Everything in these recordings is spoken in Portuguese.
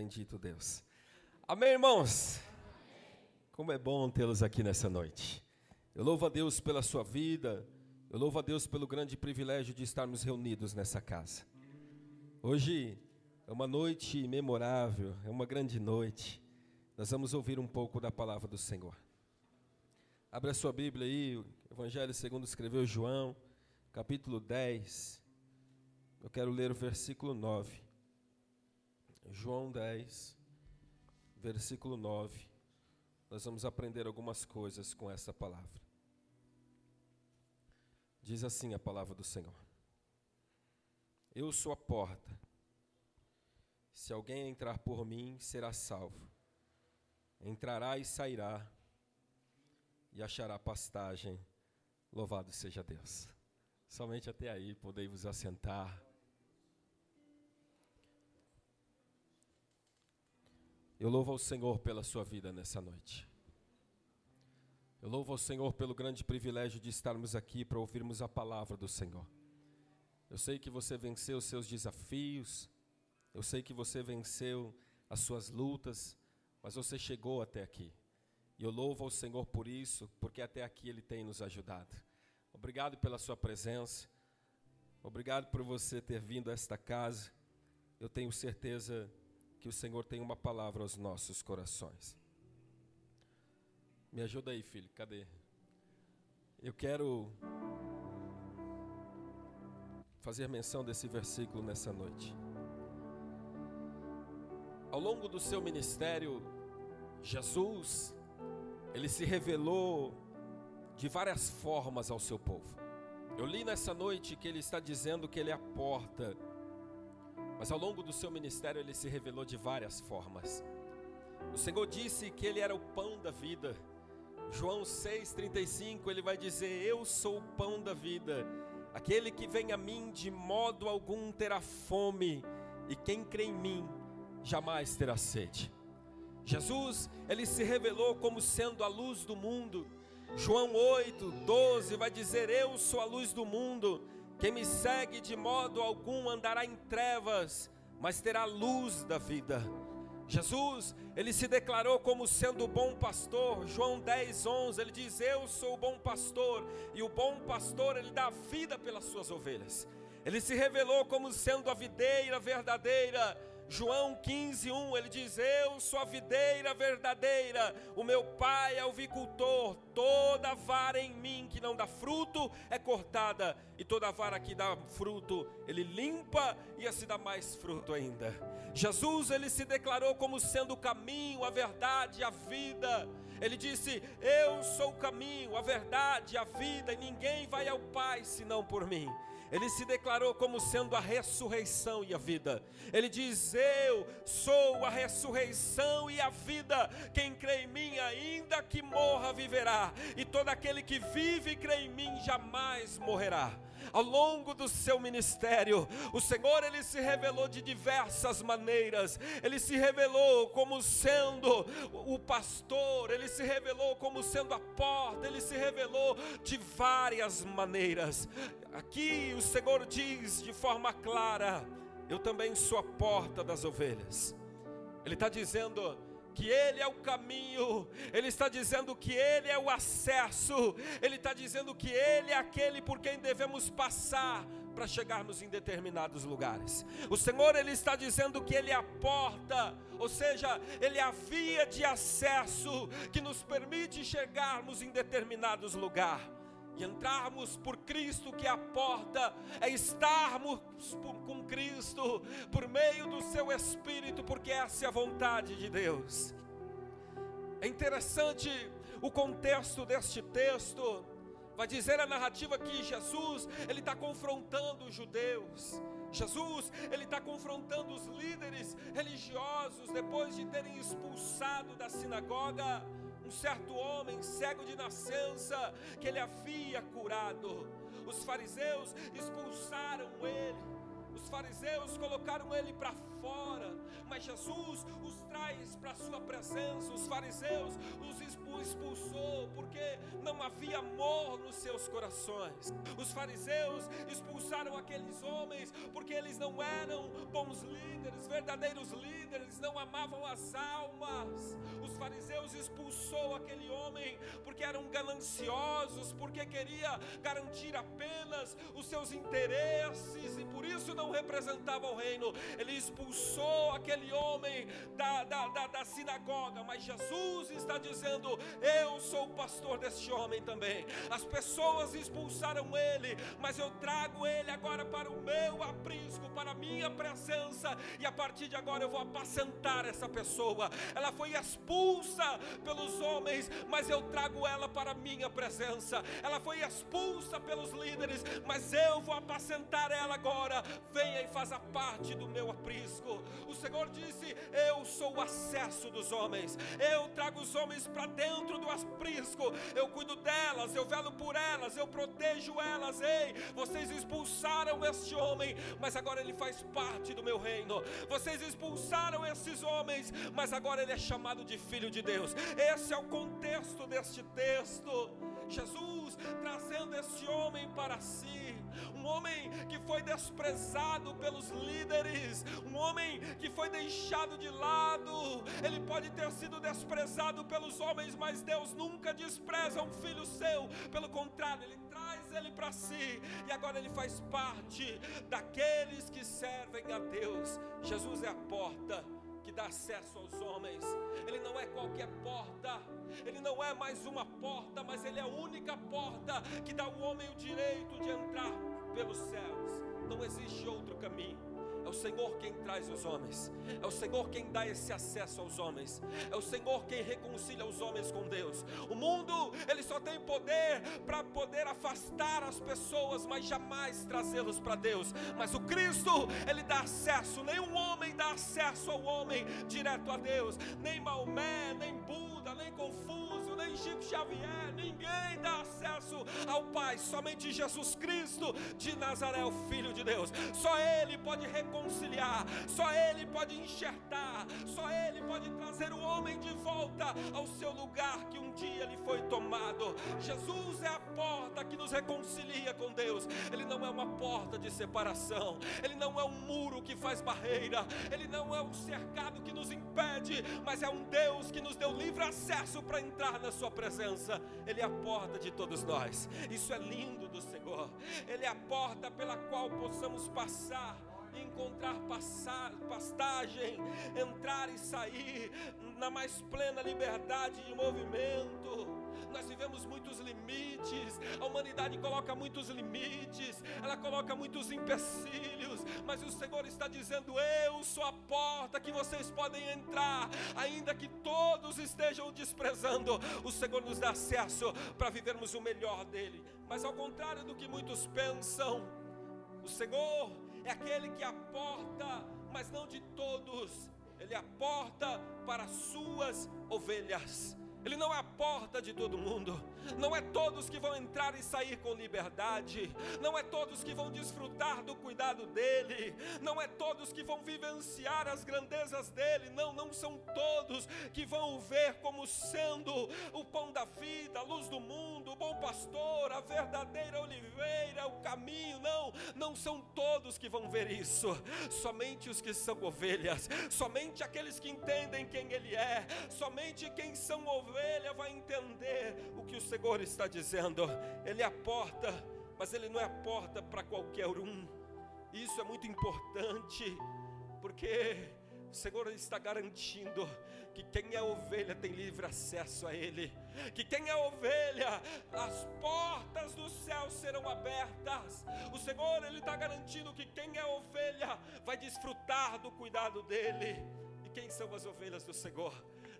Bendito Deus. Amém, irmãos? Como é bom tê-los aqui nessa noite. Eu louvo a Deus pela sua vida, eu louvo a Deus pelo grande privilégio de estarmos reunidos nessa casa. Hoje é uma noite memorável, é uma grande noite. Nós vamos ouvir um pouco da palavra do Senhor. Abra sua Bíblia aí, o Evangelho segundo escreveu João, capítulo 10. Eu quero ler o versículo 9. João 10, versículo 9. Nós vamos aprender algumas coisas com essa palavra. Diz assim a palavra do Senhor: Eu sou a porta. Se alguém entrar por mim, será salvo. Entrará e sairá e achará pastagem. Louvado seja Deus. Somente até aí podei vos assentar. Eu louvo ao Senhor pela sua vida nessa noite. Eu louvo ao Senhor pelo grande privilégio de estarmos aqui para ouvirmos a palavra do Senhor. Eu sei que você venceu os seus desafios, eu sei que você venceu as suas lutas, mas você chegou até aqui. E eu louvo ao Senhor por isso, porque até aqui Ele tem nos ajudado. Obrigado pela sua presença, obrigado por você ter vindo a esta casa. Eu tenho certeza que o Senhor tem uma palavra aos nossos corações. Me ajuda aí, filho, cadê? Eu quero fazer menção desse versículo nessa noite. Ao longo do seu ministério, Jesus, ele se revelou de várias formas ao seu povo. Eu li nessa noite que ele está dizendo que ele é a porta mas ao longo do seu ministério ele se revelou de várias formas. O Senhor disse que ele era o pão da vida. João 6,35 ele vai dizer: Eu sou o pão da vida. Aquele que vem a mim de modo algum terá fome, e quem crê em mim jamais terá sede. Jesus, ele se revelou como sendo a luz do mundo. João 8, 12 vai dizer: Eu sou a luz do mundo. Quem me segue de modo algum andará em trevas, mas terá luz da vida. Jesus, ele se declarou como sendo o bom pastor. João 10, 11, ele diz: Eu sou o bom pastor, e o bom pastor, ele dá vida pelas suas ovelhas. Ele se revelou como sendo a videira verdadeira. João 15, 1, ele diz: Eu sou a videira verdadeira, o meu pai é o vicultor, toda vara em mim que não dá fruto é cortada, e toda vara que dá fruto, ele limpa e assim dá mais fruto ainda. Jesus, ele se declarou como sendo o caminho, a verdade, a vida. Ele disse: Eu sou o caminho, a verdade, a vida, e ninguém vai ao Pai senão por mim. Ele se declarou como sendo a ressurreição e a vida. Ele diz: Eu sou a ressurreição e a vida. Quem crê em mim, ainda que morra, viverá. E todo aquele que vive e crê em mim jamais morrerá ao longo do seu ministério, o Senhor ele se revelou de diversas maneiras. Ele se revelou como sendo o pastor, ele se revelou como sendo a porta, ele se revelou de várias maneiras. Aqui o Senhor diz de forma clara: Eu também sou a porta das ovelhas. Ele está dizendo que Ele é o caminho, Ele está dizendo que Ele é o acesso, Ele está dizendo que Ele é aquele por quem devemos passar para chegarmos em determinados lugares. O Senhor Ele está dizendo que Ele é a porta, ou seja, Ele é a via de acesso que nos permite chegarmos em determinados lugares entrarmos por Cristo, que é a porta, é estarmos por, com Cristo por meio do seu Espírito, porque essa é a vontade de Deus. É interessante o contexto deste texto, vai dizer a narrativa que Jesus, ele está confrontando os judeus. Jesus, ele está confrontando os líderes religiosos depois de terem expulsado da sinagoga um certo homem cego de nascença que ele havia curado. Os fariseus expulsaram ele. Os fariseus colocaram ele para fora, mas Jesus os traz para a sua presença. Os fariseus os expulsou porque não havia amor nos seus corações. Os fariseus expulsaram aqueles homens porque eles não eram bons líderes, verdadeiros líderes não amavam as almas. Os fariseus expulsou aquele homem porque eram gananciosos, porque queria garantir apenas os seus interesses e por isso não representava o reino. Ele expulsou aquele homem da, da, da, da sinagoga, mas Jesus está dizendo: Eu sou o pastor deste homem também. As pessoas expulsaram ele, mas eu trago ele agora para o meu aprisco, para a minha presença, e a partir de agora eu vou apacentar essa pessoa. Ela foi expulsa pelos homens, mas eu trago ela para a minha presença. Ela foi expulsa pelos líderes, mas eu vou apacentar ela agora. Venha e faça parte do meu aprisco. O Senhor disse: Eu sou o acesso dos homens. Eu trago os homens para dentro do aprisco. Eu cuido delas, eu velo por elas, eu protejo elas. Ei, vocês expulsaram este homem, mas agora ele faz parte do meu reino. Vocês expulsaram esses homens, mas agora ele é chamado de filho de Deus. Esse é o contexto deste texto. Jesus trazendo esse homem para si, um homem que foi desprezado pelos líderes, um homem que foi deixado de lado. Ele pode ter sido desprezado pelos homens, mas Deus nunca despreza um filho seu, pelo contrário, ele traz ele para si e agora ele faz parte daqueles que servem a Deus. Jesus é a porta que dá acesso aos homens. Ele não é qualquer porta, ele não é mais uma porta, mas ele é a única porta que dá ao homem o direito de entrar pelos céus. Não existe outro caminho. É o Senhor quem traz os homens. É o Senhor quem dá esse acesso aos homens. É o Senhor quem reconcilia os homens com Deus. O mundo, ele só tem poder para poder afastar as pessoas, mas jamais trazê-los para Deus. Mas o Cristo, ele dá acesso. Nenhum homem dá acesso ao homem direto a Deus. Nem Maomé, nem Buda, nem Confúcio, Chico Xavier. Ninguém dá acesso ao Pai. Somente Jesus Cristo de Nazaré, o Filho de Deus. Só Ele pode reconciliar só Ele pode enxertar, só Ele pode trazer o homem de volta ao seu lugar que um dia lhe foi tomado. Jesus é a porta que nos reconcilia com Deus, Ele não é uma porta de separação, Ele não é um muro que faz barreira, Ele não é um cercado que nos impede, mas é um Deus que nos deu livre acesso para entrar na Sua presença. Ele é a porta de todos nós, isso é lindo do Senhor, Ele é a porta pela qual possamos passar encontrar pastagem, entrar e sair na mais plena liberdade de movimento. Nós vivemos muitos limites, a humanidade coloca muitos limites, ela coloca muitos empecilhos, mas o Senhor está dizendo: Eu sou a porta que vocês podem entrar, ainda que todos estejam desprezando. O Senhor nos dá acesso para vivermos o melhor dele, mas ao contrário do que muitos pensam, o Senhor é aquele que aporta, mas não de todos, ele aporta para suas ovelhas. Ele não é a porta de todo mundo. Não é todos que vão entrar e sair com liberdade. Não é todos que vão desfrutar do cuidado dele. Não é todos que vão vivenciar as grandezas dele. Não, não são todos que vão o ver como sendo o pão da vida, a luz do mundo, o bom pastor, a verdadeira oliveira, o caminho. Não, não são todos que vão ver isso. Somente os que são ovelhas. Somente aqueles que entendem quem ele é. Somente quem são ovelha vai entender o que o Senhor está dizendo. Ele é a porta, mas ele não é a porta para qualquer um. Isso é muito importante, porque o Senhor está garantindo que quem é ovelha tem livre acesso a Ele, que quem é ovelha, as portas do céu serão abertas. O Senhor, Ele está garantindo que quem é ovelha vai desfrutar do cuidado dEle. E quem são as ovelhas do Senhor?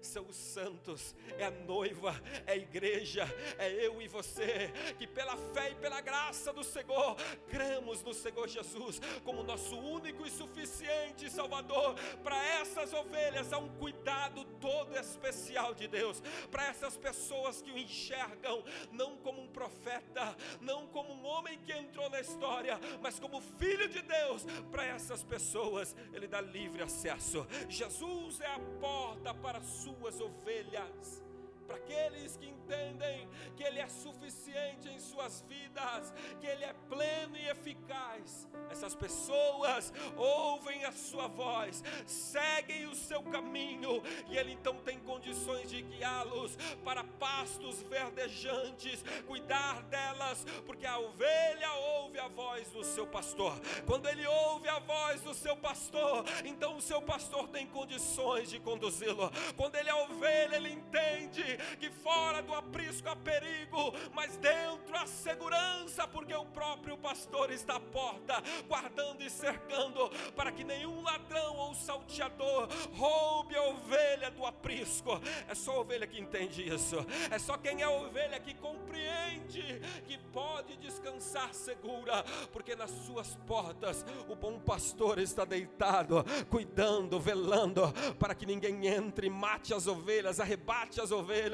São os santos, é a noiva, é a igreja, é eu e você, que pela fé e pela graça do Senhor, cremos no Senhor Jesus como nosso único e suficiente Salvador. Para essas ovelhas há um cuidado todo especial de Deus, para essas pessoas que o enxergam não como um profeta, não como um homem que entrou na história, mas como filho de Deus, para essas pessoas ele dá livre acesso. Jesus é a porta para a sua suas ovelhas. Para aqueles que entendem que Ele é suficiente em suas vidas, que Ele é pleno e eficaz. Essas pessoas ouvem a Sua voz, seguem o seu caminho, e Ele então tem condições de guiá-los para pastos verdejantes, cuidar delas, porque a ovelha ouve a voz do seu pastor. Quando ele ouve a voz do seu pastor, então o seu pastor tem condições de conduzi-lo. Quando ele é ovelha, ele entende que fora do aprisco há perigo, mas dentro há segurança, porque o próprio pastor está à porta, guardando e cercando, para que nenhum ladrão ou salteador roube a ovelha do aprisco. É só a ovelha que entende isso, é só quem é ovelha que compreende que pode descansar segura, porque nas suas portas o bom pastor está deitado, cuidando, velando, para que ninguém entre, mate as ovelhas, arrebate as ovelhas.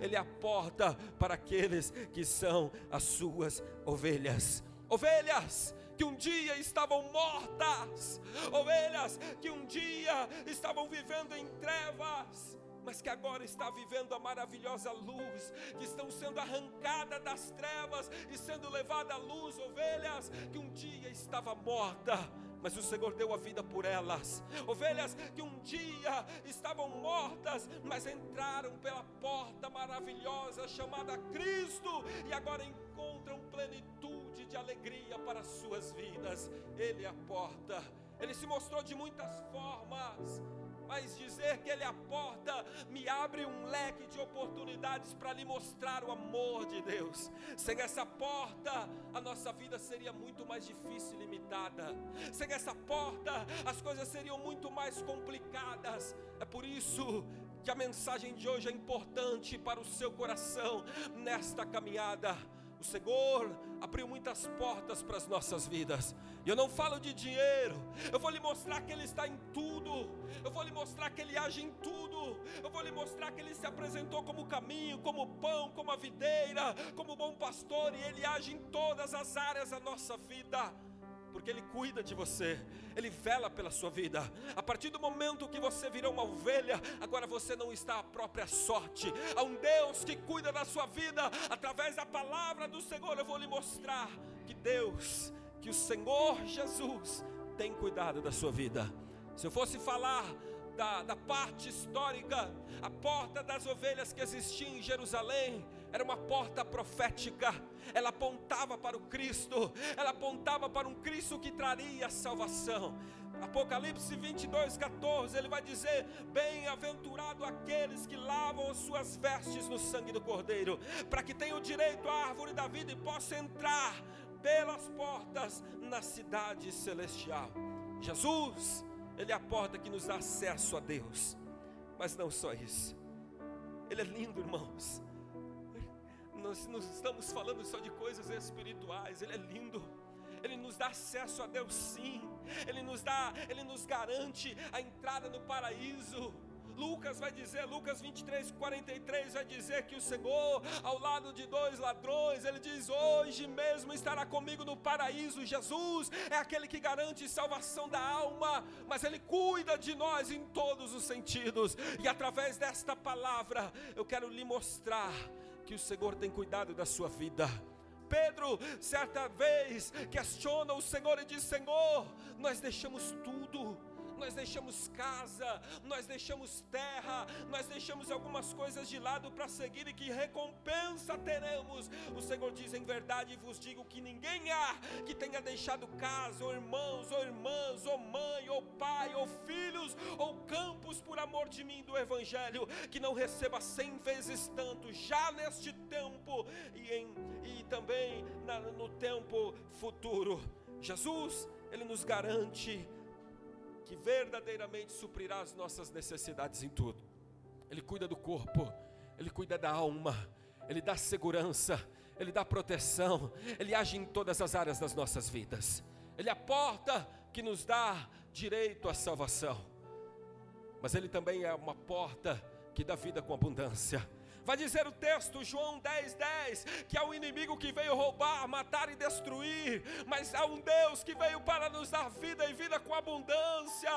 Ele é a porta para aqueles que são as suas ovelhas. Ovelhas que um dia estavam mortas, ovelhas que um dia estavam vivendo em trevas, mas que agora está vivendo a maravilhosa luz, que estão sendo arrancadas das trevas e sendo levada à luz, ovelhas que um dia estava morta, mas o Senhor deu a vida por elas. Ovelhas que um dia estavam mortas, mas entraram pela porta maravilhosa chamada Cristo e agora encontram plenitude de alegria para as suas vidas. Ele é a porta. Ele se mostrou de muitas formas mas dizer que Ele é a porta me abre um leque de oportunidades para lhe mostrar o amor de Deus. Sem essa porta, a nossa vida seria muito mais difícil e limitada. Sem essa porta, as coisas seriam muito mais complicadas. É por isso que a mensagem de hoje é importante para o seu coração nesta caminhada. O Senhor abriu muitas portas para as nossas vidas. E eu não falo de dinheiro. Eu vou lhe mostrar que Ele está em tudo. Eu vou lhe mostrar que Ele age em tudo. Eu vou lhe mostrar que Ele se apresentou como caminho, como pão, como a videira, como bom pastor. E Ele age em todas as áreas da nossa vida porque Ele cuida de você, Ele vela pela sua vida. A partir do momento que você virou uma ovelha, agora você não está à própria sorte. Há um Deus que cuida da sua vida através da palavra do Senhor. Eu vou lhe mostrar que Deus, que o Senhor Jesus tem cuidado da sua vida. Se eu fosse falar da, da parte histórica, a porta das ovelhas que existia em Jerusalém, era uma porta profética, ela apontava para o Cristo, ela apontava para um Cristo que traria salvação. Apocalipse 22, 14, ele vai dizer: Bem-aventurado aqueles que lavam as suas vestes no sangue do Cordeiro, para que tenham direito à árvore da vida e possam entrar pelas portas na cidade celestial. Jesus, Ele é a porta que nos dá acesso a Deus, mas não só isso, Ele é lindo, irmãos nós não estamos falando só de coisas espirituais, Ele é lindo. Ele nos dá acesso a Deus sim. Ele nos dá, ele nos garante a entrada no paraíso. Lucas vai dizer, Lucas 23, 43 vai dizer que o Senhor, ao lado de dois ladrões, ele diz: Hoje mesmo estará comigo no paraíso. Jesus é aquele que garante salvação da alma, mas ele cuida de nós em todos os sentidos. E através desta palavra, eu quero lhe mostrar que o Senhor tem cuidado da sua vida. Pedro, certa vez, questiona o Senhor e diz: Senhor, nós deixamos tudo nós deixamos casa, nós deixamos terra, nós deixamos algumas coisas de lado para seguir e que recompensa teremos. O Senhor diz: em verdade vos digo que ninguém há que tenha deixado casa, ou irmãos, ou irmãs, ou mãe, ou pai, ou filhos, ou campos por amor de mim do Evangelho, que não receba cem vezes tanto, já neste tempo e, em, e também na, no tempo futuro. Jesus, Ele nos garante que verdadeiramente suprirá as nossas necessidades em tudo. Ele cuida do corpo, ele cuida da alma, ele dá segurança, ele dá proteção, ele age em todas as áreas das nossas vidas. Ele é a porta que nos dá direito à salvação. Mas ele também é uma porta que dá vida com abundância. Vai dizer o texto, João 10, 10, que há um inimigo que veio roubar, matar e destruir, mas há um Deus que veio para nos dar vida e vida com abundância.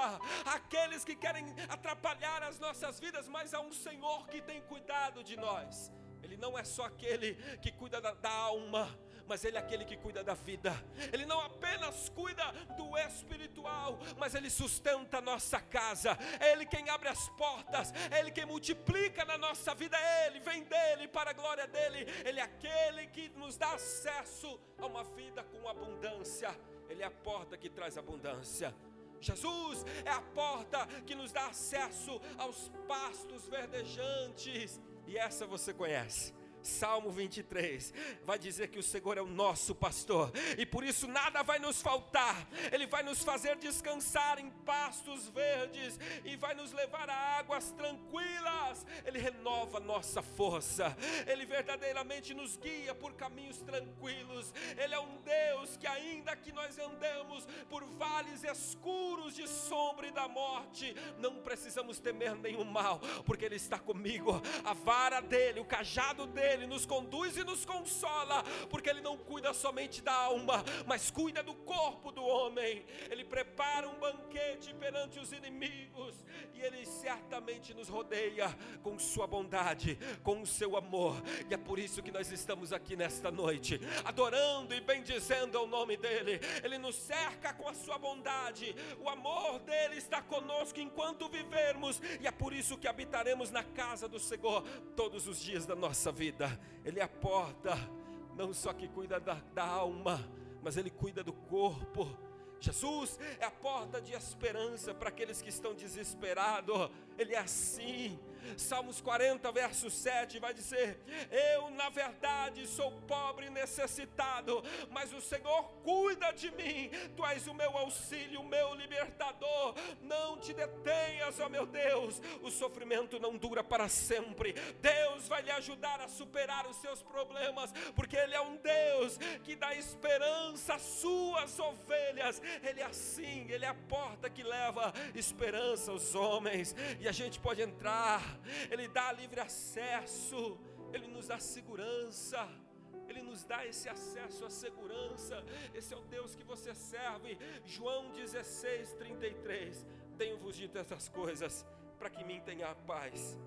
Aqueles que querem atrapalhar as nossas vidas, mas há um Senhor que tem cuidado de nós. Ele não é só aquele que cuida da, da alma, mas Ele é aquele que cuida da vida. Ele não apenas cuida do espiritual, mas Ele sustenta a nossa casa. É Ele quem abre as portas, é Ele quem multiplica na nossa vida. É Ele, vem dele para a glória dele. Ele é aquele que nos dá acesso a uma vida com abundância. Ele é a porta que traz abundância. Jesus é a porta que nos dá acesso aos pastos verdejantes. E essa você conhece. Salmo 23 vai dizer que o Senhor é o nosso pastor e por isso nada vai nos faltar. Ele vai nos fazer descansar em pastos verdes e vai nos levar a águas tranquilas. Ele renova nossa força. Ele verdadeiramente nos guia por caminhos tranquilos. Ele é um Deus que ainda que nós andemos por vales escuros de sombra e da morte, não precisamos temer nenhum mal, porque ele está comigo. A vara dele, o cajado dele ele nos conduz e nos consola, porque Ele não cuida somente da alma, mas cuida do corpo do homem. Ele prepara um banquete perante os inimigos, e Ele certamente nos rodeia com Sua bondade, com o Seu amor, e é por isso que nós estamos aqui nesta noite, adorando e bendizendo ao nome dEle. Ele nos cerca com a Sua bondade, o amor dEle está conosco enquanto vivermos, e é por isso que habitaremos na casa do Senhor todos os dias da nossa vida vida, Ele é a porta, não só que cuida da, da alma, mas Ele cuida do corpo. Jesus é a porta de esperança para aqueles que estão desesperados. Ele é assim. Salmos 40, verso 7 vai dizer: Eu, na verdade, sou pobre e necessitado, mas o Senhor cuida de mim. Tu és o meu auxílio, o meu libertador. Não te detenhas, ó meu Deus. O sofrimento não dura para sempre. Deus vai lhe ajudar a superar os seus problemas, porque Ele é um Deus que dá esperança às suas ovelhas. Ele é assim, Ele é a porta que leva esperança aos homens, e a gente pode entrar ele dá livre acesso, Ele nos dá segurança. Ele nos dá esse acesso à segurança. Esse é o Deus que você serve. João 16, 33. Tenho-vos dito essas coisas para que mim tenha paz.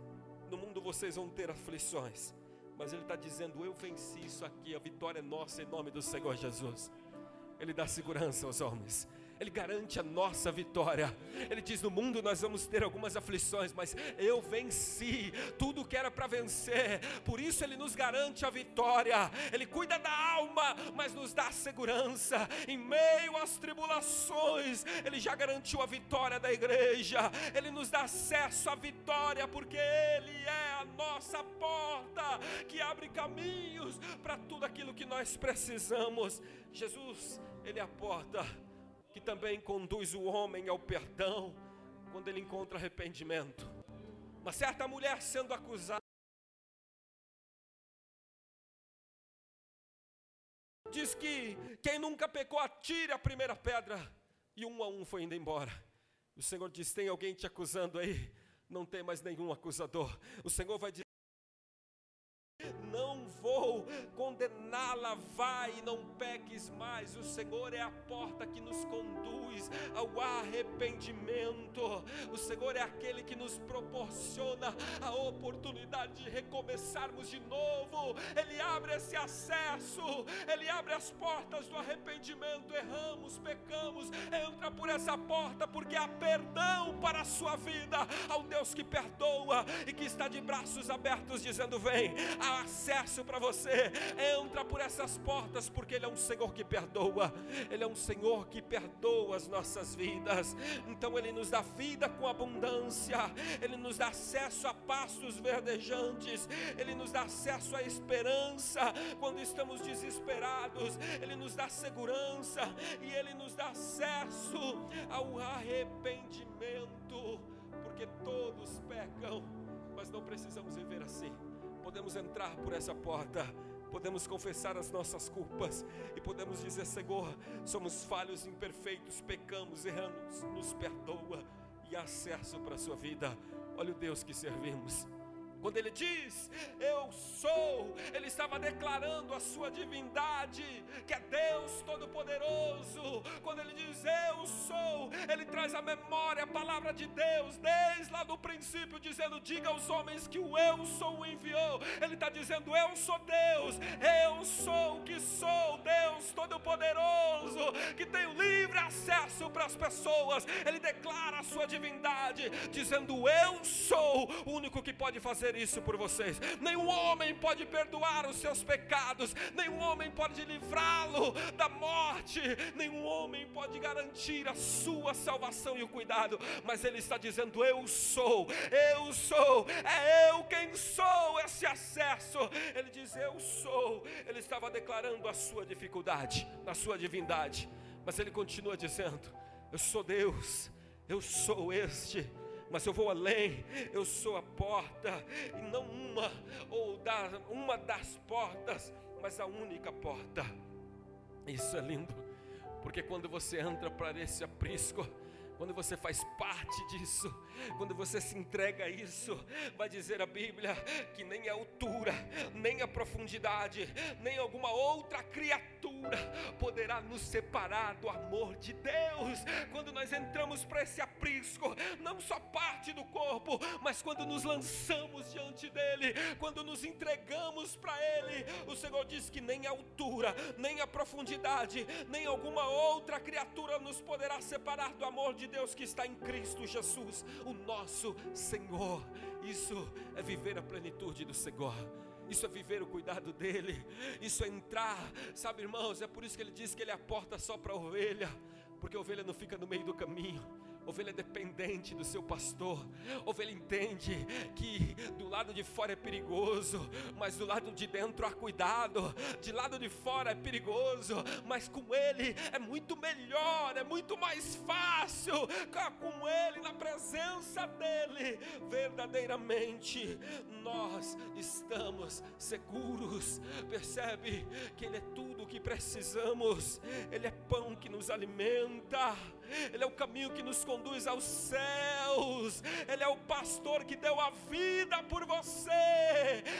No mundo vocês vão ter aflições. Mas Ele está dizendo: Eu venci isso aqui. A vitória é nossa em nome do Senhor Jesus. Ele dá segurança aos homens. Ele garante a nossa vitória. Ele diz: No mundo nós vamos ter algumas aflições, mas eu venci tudo que era para vencer. Por isso Ele nos garante a vitória. Ele cuida da alma, mas nos dá segurança. Em meio às tribulações, Ele já garantiu a vitória da igreja. Ele nos dá acesso à vitória, porque Ele é a nossa porta que abre caminhos para tudo aquilo que nós precisamos. Jesus, Ele é a porta que também conduz o homem ao perdão quando ele encontra arrependimento. Uma certa mulher sendo acusada. Diz que quem nunca pecou, atire a primeira pedra. E um a um foi indo embora. O Senhor diz: Tem alguém te acusando aí? Não tem mais nenhum acusador. O Senhor vai dizer condená-la, vai e não peques mais. O Senhor é a porta que nos conduz ao arrependimento. O Senhor é aquele que nos proporciona a oportunidade de recomeçarmos de novo. Ele abre esse acesso, ele abre as portas do arrependimento. Erramos, pecamos, entra por essa porta porque há perdão para a sua vida. Um Deus que perdoa e que está de braços abertos dizendo: Vem, há acesso para você. Entra por essas portas, porque Ele é um Senhor que perdoa. Ele é um Senhor que perdoa as nossas vidas. Então Ele nos dá vida com abundância. Ele nos dá acesso a pastos verdejantes. Ele nos dá acesso à esperança quando estamos desesperados. Ele nos dá segurança e Ele nos dá acesso ao arrependimento, porque todos pecam, mas não precisamos viver assim podemos entrar por essa porta, podemos confessar as nossas culpas e podemos dizer: Senhor, somos falhos, imperfeitos, pecamos, erramos, nos perdoa e acesso para a sua vida. Olha o Deus que servimos. Quando ele diz, Eu sou, ele estava declarando a sua divindade, que é Deus Todo-Poderoso. Quando ele diz, Eu sou, ele traz a memória, a palavra de Deus, desde lá do princípio, dizendo: Diga aos homens que o Eu sou o enviou. Ele está dizendo: Eu sou Deus, eu sou o que sou, Deus Todo-Poderoso, que tem livre acesso para as pessoas. Ele sua divindade, dizendo: Eu sou o único que pode fazer isso por vocês. Nenhum homem pode perdoar os seus pecados, nenhum homem pode livrá-lo da morte, nenhum homem pode garantir a sua salvação e o cuidado, mas ele está dizendo: Eu sou, eu sou, é eu quem sou esse acesso. Ele diz: Eu sou. Ele estava declarando a sua dificuldade, na sua divindade, mas ele continua dizendo: Eu sou Deus, eu sou este mas eu vou além, eu sou a porta, e não uma ou da, uma das portas, mas a única porta. Isso é lindo, porque quando você entra para esse aprisco, quando você faz parte disso, quando você se entrega a isso, vai dizer a Bíblia que nem a altura, nem a profundidade, nem alguma outra criatura poderá nos separar do amor de Deus. Quando nós entramos para esse aprisco, não só parte do corpo, mas quando nos lançamos diante dele, quando nos entregamos para ele, o Senhor diz que nem a altura, nem a profundidade, nem alguma outra criatura nos poderá separar do amor de de Deus que está em Cristo Jesus, o nosso Senhor. Isso é viver a plenitude do Senhor. Isso é viver o cuidado dele. Isso é entrar, sabe, irmãos? É por isso que ele diz que ele é a porta só para a ovelha, porque a ovelha não fica no meio do caminho Ovelha dependente do seu pastor. Ovelha entende que do lado de fora é perigoso, mas do lado de dentro há cuidado. De lado de fora é perigoso, mas com ele é muito melhor, é muito mais fácil. Com ele, na presença dele, verdadeiramente nós estamos seguros. Percebe que ele é tudo o que precisamos. Ele é pão que nos alimenta. Ele é o caminho que nos conduz aos céus, Ele é o pastor que deu a vida por você,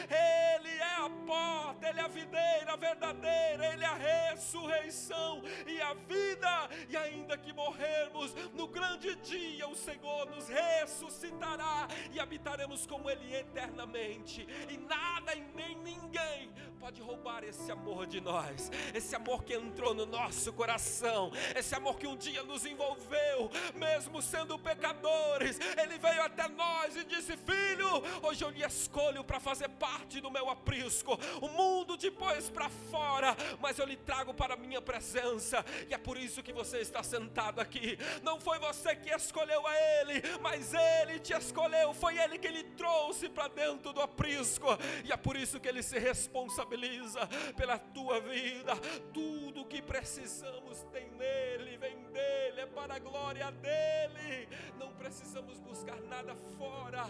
Ele é a porta, Ele é a videira verdadeira, Ele é a ressurreição e a vida, e ainda que morrermos, no grande dia o Senhor nos ressuscitará e habitaremos com Ele eternamente, e nada e nem ninguém pode roubar esse amor de nós, esse amor que entrou no nosso coração, esse amor que um dia nos envolveu, mesmo sendo pecadores, Ele veio até nós e disse: Filho, hoje eu lhe escolho para fazer parte do meu aprisco, o mundo depois para fora, mas eu lhe trago para a minha presença, e é por isso que você está sentado aqui. Não foi você que escolheu a Ele, mas Ele te escolheu, foi Ele que lhe trouxe para dentro do aprisco, e é por isso que Ele se responsabiliza pela tua vida. Tudo que precisamos tem nele, vem dele, é para a glória dele. Não precisamos buscar nada fora,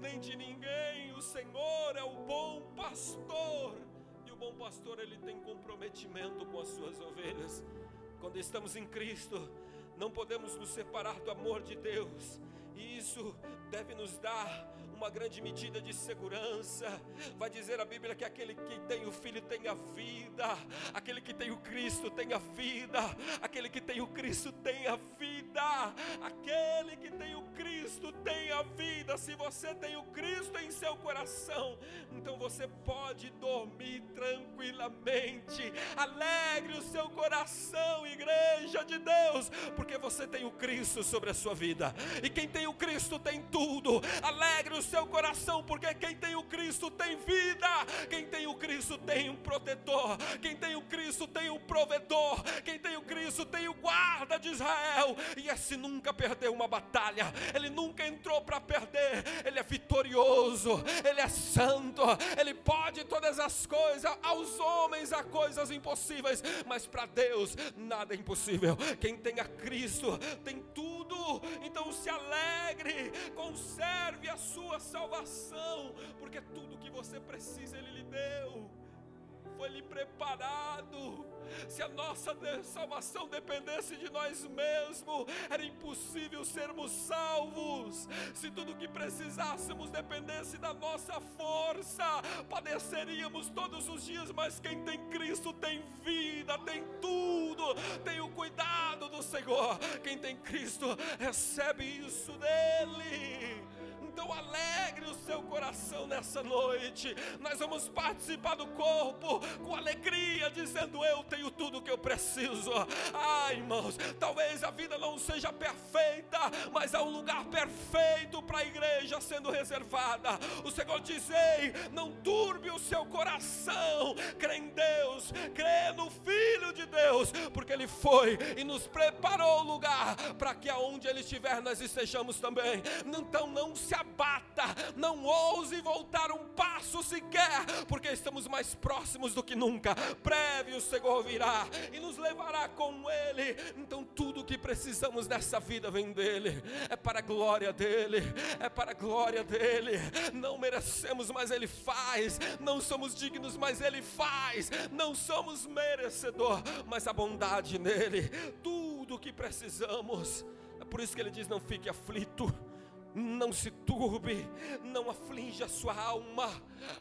nem de ninguém. O Senhor é o bom pastor. E o bom pastor, ele tem comprometimento com as suas ovelhas. Quando estamos em Cristo, não podemos nos separar do amor de Deus. E isso deve nos dar uma grande medida de segurança. Vai dizer a Bíblia que aquele que tem o Filho tem a vida, aquele que tem o Cristo tem a vida, aquele que tem o Cristo tem a vida, aquele que tem o Cristo tem a vida. Se você tem o Cristo em seu coração, então você pode dormir tranquilamente. Alegre o seu coração, igreja de Deus, porque você tem o Cristo sobre a sua vida. E quem tem o Cristo tem tudo. Alegre o seu coração, porque quem tem o Cristo tem vida, quem tem o Cristo tem um protetor, quem tem o Cristo tem um provedor, quem tem o Cristo tem o guarda de Israel, e esse nunca perdeu uma batalha, ele nunca entrou para perder, ele é vitorioso, ele é santo, ele pode todas as coisas, aos homens há coisas impossíveis, mas para Deus nada é impossível. Quem tem a Cristo tem tudo, então se alegre, conserve a sua salvação, porque tudo que você precisa Ele lhe deu. Foi lhe preparado. Se a nossa salvação dependesse de nós mesmos, era impossível sermos salvos. Se tudo que precisássemos dependesse da nossa força, padeceríamos todos os dias. Mas quem tem Cristo tem vida, tem tudo, tem o cuidado do Senhor. Quem tem Cristo recebe isso dele. Então alegre o seu coração nessa noite. Nós vamos participar do corpo com alegria, dizendo: Eu tenho tudo o que eu preciso. Ah, irmãos, talvez a vida não seja perfeita, mas há um lugar perfeito para a igreja sendo reservada. O Senhor diz: Ei, não turbe o seu coração. Crê em Deus, crê no Filho de Deus, porque Ele foi e nos preparou o lugar para que aonde Ele estiver nós estejamos também. Então não se abata, não ouse voltar um passo sequer, porque estamos mais próximos do que nunca. Breve o Senhor virá e nos levará com Ele. Então tudo que precisamos nessa vida vem dele, é para a glória dele, é para a glória dele. Não merecemos, mas Ele faz. Não somos dignos, mas Ele faz. Não somos merecedor, mas a bondade nele. Tudo que precisamos. É por isso que ele diz: não fique aflito não se turbe, não aflige a sua alma,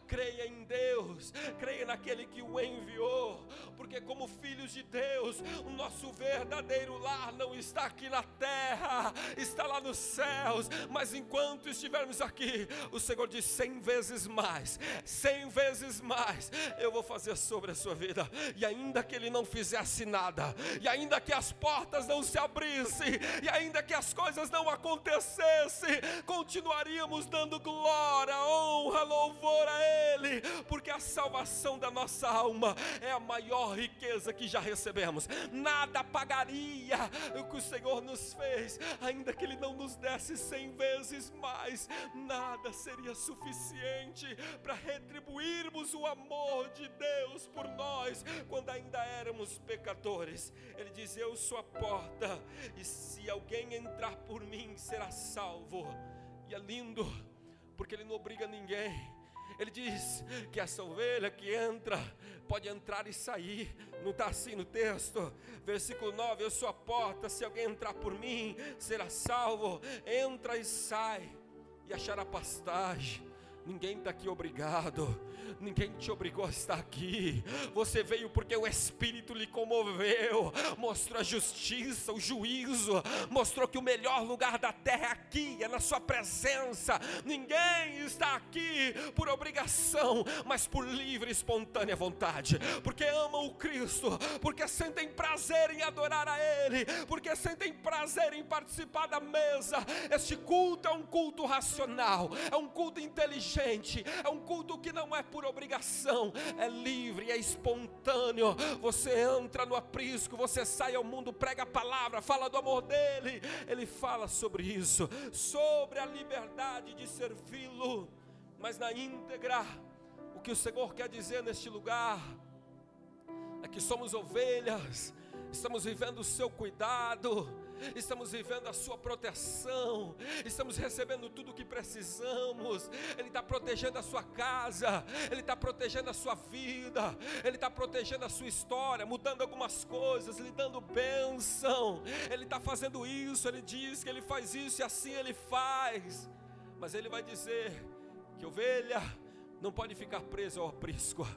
creia em Deus, creia naquele que o enviou, porque, como filhos de Deus, o nosso verdadeiro lar não está aqui na terra, está lá nos céus, mas enquanto estivermos aqui, o Senhor diz cem vezes mais, cem vezes mais, eu vou fazer sobre a sua vida, e ainda que Ele não fizesse nada, e ainda que as portas não se abrissem, e ainda que as coisas não acontecessem, continuaríamos dando glória, honra, louvor a Ele, porque a salvação da nossa alma é a maior riqueza que já recebemos. Nada pagaria o que o Senhor nos fez, ainda que Ele não nos desse cem vezes mais, nada seria suficiente para retribuirmos o amor de Deus por nós, quando ainda éramos pecadores. Ele diz: Eu sou a porta, e se alguém entrar por mim, será salvo. E é lindo, porque ele não obriga ninguém. Ele diz que essa ovelha que entra, pode entrar e sair. Não está assim no texto. Versículo 9: Eu sou a porta, se alguém entrar por mim, será salvo. Entra e sai, e achará pastagem. Ninguém está aqui obrigado ninguém te obrigou a estar aqui. Você veio porque o Espírito lhe comoveu, mostrou a justiça, o juízo, mostrou que o melhor lugar da terra é aqui, é na Sua presença. Ninguém está aqui por obrigação, mas por livre e espontânea vontade, porque amam o Cristo, porque sentem prazer em adorar a Ele, porque sentem prazer em participar da mesa. Este culto é um culto racional, é um culto inteligente, é um culto que não é por obrigação, é livre, é espontâneo. Você entra no aprisco, você sai ao mundo, prega a palavra, fala do amor dele. Ele fala sobre isso, sobre a liberdade de servi-lo, mas na íntegra. O que o Senhor quer dizer neste lugar é que somos ovelhas, estamos vivendo o seu cuidado estamos vivendo a Sua proteção, estamos recebendo tudo o que precisamos. Ele está protegendo a sua casa, Ele está protegendo a sua vida, Ele está protegendo a sua história, mudando algumas coisas, lhe dando bênção. Ele está fazendo isso, Ele diz que Ele faz isso e assim Ele faz. Mas Ele vai dizer que ovelha não pode ficar presa ao aprisco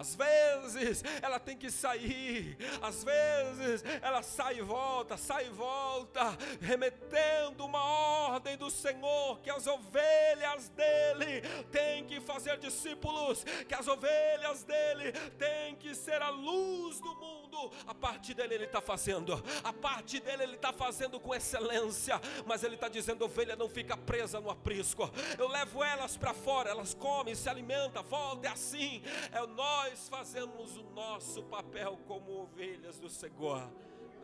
às vezes ela tem que sair, às vezes ela sai e volta, sai e volta, remetendo uma ordem do Senhor que as ovelhas dele têm que fazer discípulos, que as ovelhas dele têm que ser a luz do mundo. A parte dele ele está fazendo, a parte dele ele está fazendo com excelência, mas ele está dizendo: ovelha não fica presa no aprisco, eu levo elas para fora, elas comem, se alimentam, volta, é assim, é nós fazemos o nosso papel como ovelhas do Senhor,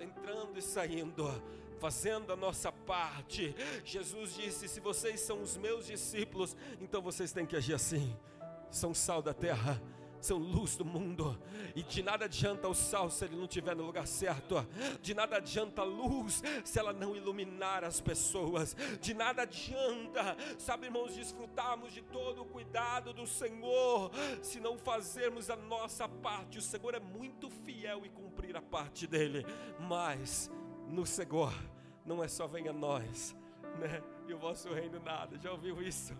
entrando e saindo, fazendo a nossa parte. Jesus disse: Se vocês são os meus discípulos, então vocês têm que agir assim. São sal da terra, são luz do mundo. E de nada adianta o sal se ele não estiver no lugar certo. De nada adianta a luz se ela não iluminar as pessoas. De nada adianta, sabe, irmãos, desfrutarmos de todo o cuidado do Senhor se não fazermos a nossa parte. O Senhor é muito fiel em cumprir a parte dele. Mas no Senhor não é só venha nós, né? E o vosso reino nada. Já ouviu isso?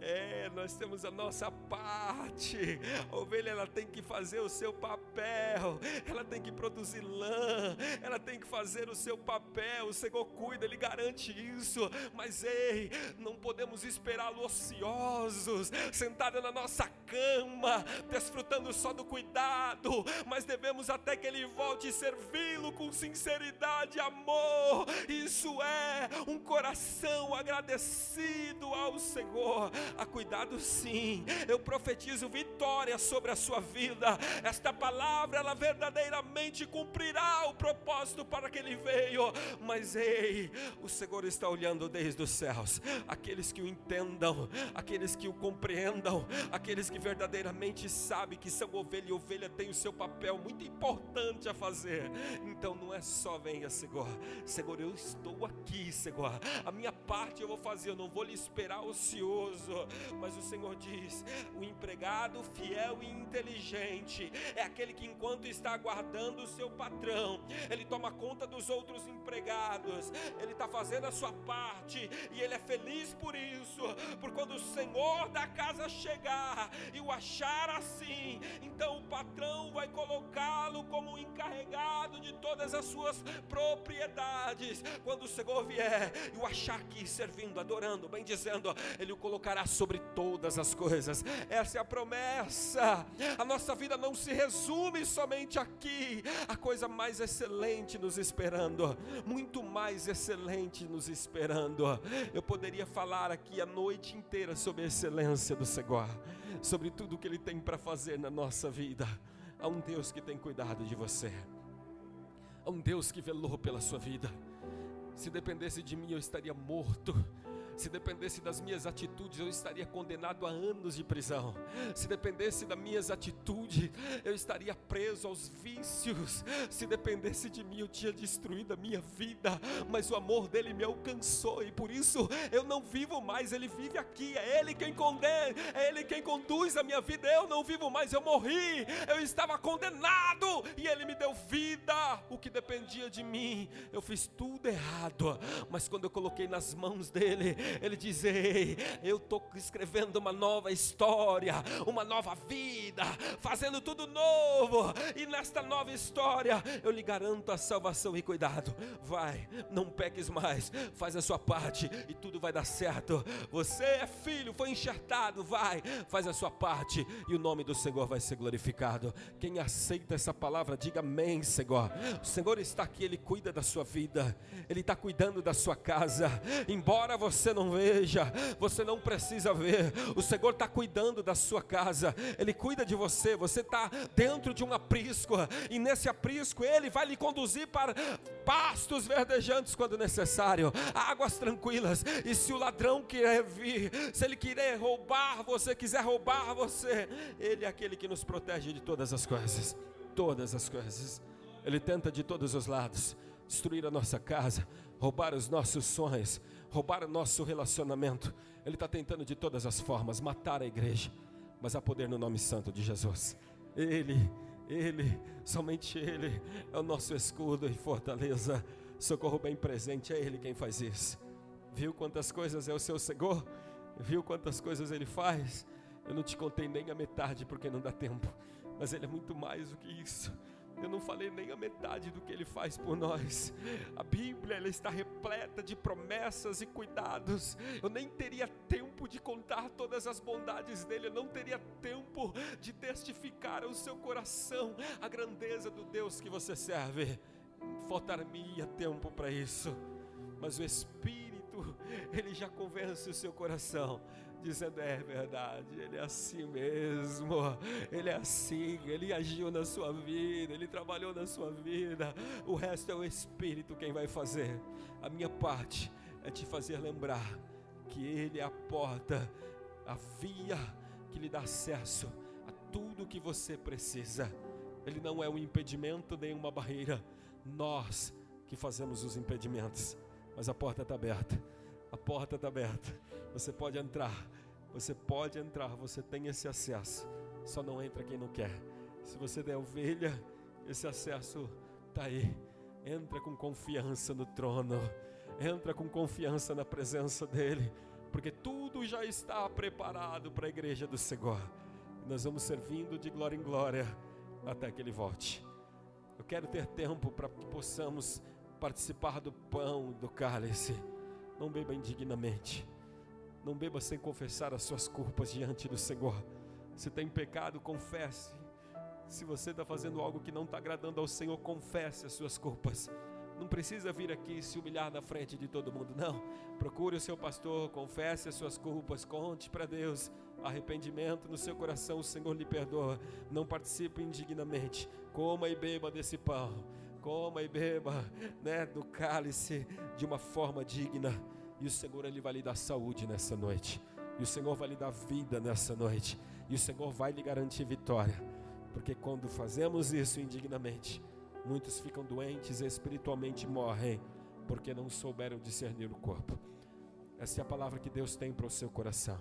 É, nós temos a nossa parte. A ovelha ela tem que fazer o seu papel, ela tem que produzir lã, ela tem que fazer o seu papel. O Senhor cuida, Ele garante isso. Mas ei, não podemos esperá-lo ociosos, sentada na nossa cama, desfrutando só do cuidado, mas devemos até que Ele volte servi-lo com sinceridade amor. Isso é um coração agradecido agradecido ao Senhor. A cuidado sim. Eu profetizo vitória sobre a sua vida. Esta palavra ela verdadeiramente cumprirá o propósito para que ele veio. Mas ei, o Senhor está olhando desde os céus. Aqueles que o entendam, aqueles que o compreendam, aqueles que verdadeiramente sabem que são ovelha e ovelha tem o seu papel muito importante a fazer. Então não é só venha, Senhor. Senhor, eu estou aqui, Senhor. A minha parte eu vou fazer, eu não vou lhe esperar ocioso. Mas o Senhor diz: o empregado fiel e inteligente é aquele que, enquanto está aguardando o seu patrão, ele toma conta dos outros empregados, ele está fazendo a sua parte e ele é feliz por isso, por quando o Senhor da casa chegar e o achar assim, então o patrão vai colocá-lo como encarregado de todas as suas propriedades. Quando o Senhor vier e o achar aqui servindo servindo, adorando, bendizendo, Ele o colocará sobre todas as coisas. Essa é a promessa. A nossa vida não se resume somente aqui. A coisa mais excelente nos esperando, muito mais excelente nos esperando. Eu poderia falar aqui a noite inteira sobre a excelência do Senhor, sobre tudo que Ele tem para fazer na nossa vida. Há um Deus que tem cuidado de você. Há um Deus que velou pela sua vida. Se dependesse de mim, eu estaria morto. Se dependesse das minhas atitudes, eu estaria condenado a anos de prisão. Se dependesse das minhas atitudes, eu estaria preso aos vícios. Se dependesse de mim, eu tinha destruído a minha vida. Mas o amor dele me alcançou e por isso eu não vivo mais. Ele vive aqui. É Ele quem condena, é Ele quem conduz a minha vida. Eu não vivo mais. Eu morri. Eu estava condenado e Ele me deu vida. O que dependia de mim, eu fiz tudo errado. Mas quando eu coloquei nas mãos dele, ele diz: Ei, eu estou escrevendo uma nova história, uma nova vida, fazendo tudo novo, e nesta nova história eu lhe garanto a salvação e cuidado. Vai, não peques mais, faz a sua parte e tudo vai dar certo. Você é filho, foi enxertado, vai, faz a sua parte e o nome do Senhor vai ser glorificado. Quem aceita essa palavra, diga amém, Senhor. O Senhor está aqui, Ele cuida da sua vida, Ele está cuidando da sua casa, embora você não veja, você não precisa ver. O Senhor está cuidando da sua casa, Ele cuida de você. Você está dentro de um aprisco, e nesse aprisco Ele vai lhe conduzir para pastos verdejantes quando necessário, águas tranquilas. E se o ladrão quiser vir, se ele quiser roubar você, quiser roubar você, Ele é aquele que nos protege de todas as coisas. Todas as coisas. Ele tenta de todos os lados destruir a nossa casa, roubar os nossos sonhos, roubar o nosso relacionamento. Ele está tentando de todas as formas matar a igreja, mas há poder no nome santo de Jesus. Ele, Ele, somente Ele é o nosso escudo e fortaleza. Socorro bem presente, é Ele quem faz isso. Viu quantas coisas é o seu Senhor? Viu quantas coisas Ele faz? Eu não te contei nem a metade porque não dá tempo, mas Ele é muito mais do que isso. Eu não falei nem a metade do que Ele faz por nós. A Bíblia ela está repleta de promessas e cuidados. Eu nem teria tempo de contar todas as bondades dele. Eu não teria tempo de testificar ao seu coração a grandeza do Deus que você serve. Faltar-me tempo para isso. Mas o Espírito, ele já convence o seu coração dizendo: é verdade, Ele é assim mesmo, Ele é assim, Ele agiu na sua vida, Ele trabalhou na sua vida. O resto é o Espírito quem vai fazer. A minha parte é te fazer lembrar que Ele é a porta, a via que lhe dá acesso a tudo o que você precisa. Ele não é um impedimento nem uma barreira. Nós que fazemos os impedimentos. Mas a porta está aberta. A porta está aberta. Você pode entrar. Você pode entrar. Você tem esse acesso. Só não entra quem não quer. Se você der ovelha, esse acesso está aí. Entra com confiança no trono. Entra com confiança na presença dEle. Porque tudo já está preparado para a igreja do Senhor. Nós vamos servindo de glória em glória até que Ele volte. Eu quero ter tempo para que possamos participar do pão, do cálice. Não beba indignamente. Não beba sem confessar as suas culpas diante do Senhor. Se tem pecado, confesse. Se você está fazendo algo que não está agradando ao Senhor, confesse as suas culpas. Não precisa vir aqui se humilhar na frente de todo mundo, não. Procure o seu pastor, confesse as suas culpas, conte para Deus. Arrependimento no seu coração, o Senhor lhe perdoa. Não participe indignamente. Coma e beba desse pão. Coma e beba, né, do cálice de uma forma digna. E o Senhor ele vai lhe dar saúde nessa noite. E o Senhor vai lhe dar vida nessa noite. E o Senhor vai lhe garantir vitória. Porque quando fazemos isso indignamente, muitos ficam doentes e espiritualmente morrem, porque não souberam discernir o corpo. Essa é a palavra que Deus tem para o seu coração.